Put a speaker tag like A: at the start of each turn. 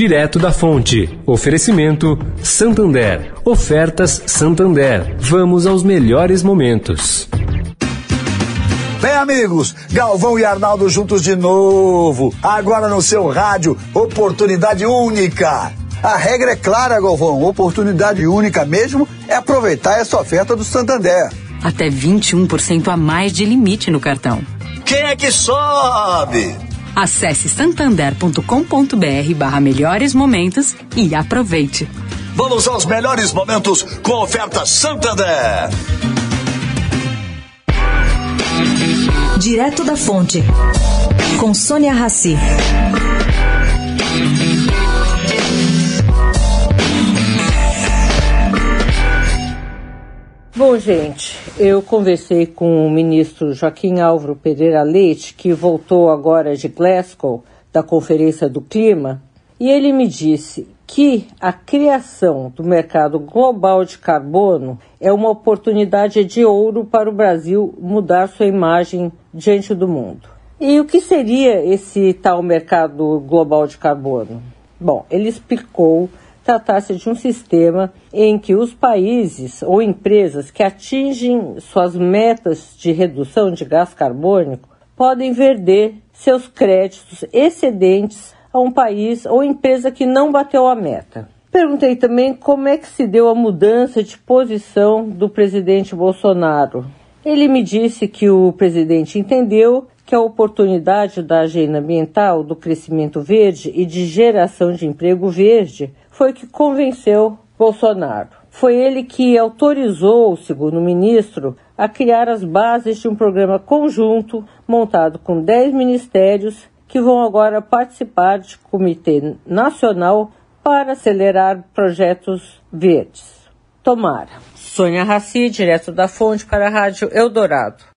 A: Direto da Fonte. Oferecimento Santander. Ofertas Santander. Vamos aos melhores momentos.
B: Bem, amigos, Galvão e Arnaldo juntos de novo. Agora no seu rádio, oportunidade única. A regra é clara, Galvão. Oportunidade única mesmo é aproveitar essa oferta do Santander.
C: Até 21% a mais de limite no cartão.
B: Quem é que sobe?
C: Acesse santander.com.br barra melhores momentos e aproveite.
B: Vamos aos melhores momentos com oferta Santander.
D: Direto da Fonte, com Sônia Rassi.
E: Bom, gente, eu conversei com o ministro Joaquim Álvaro Pereira Leite, que voltou agora de Glasgow, da Conferência do Clima, e ele me disse que a criação do mercado global de carbono é uma oportunidade de ouro para o Brasil mudar sua imagem diante do mundo. E o que seria esse tal mercado global de carbono? Bom, ele explicou tratar-se de um sistema em que os países ou empresas que atingem suas metas de redução de gás carbônico podem vender seus créditos excedentes a um país ou empresa que não bateu a meta. Perguntei também como é que se deu a mudança de posição do presidente Bolsonaro. Ele me disse que o presidente entendeu que a oportunidade da agenda ambiental, do crescimento verde e de geração de emprego verde foi que convenceu Bolsonaro. Foi ele que autorizou, segundo o ministro, a criar as bases de um programa conjunto montado com 10 ministérios que vão agora participar de comitê nacional para acelerar projetos verdes. Tomara. Sônia Raci, direto da Fonte para a Rádio Eldorado.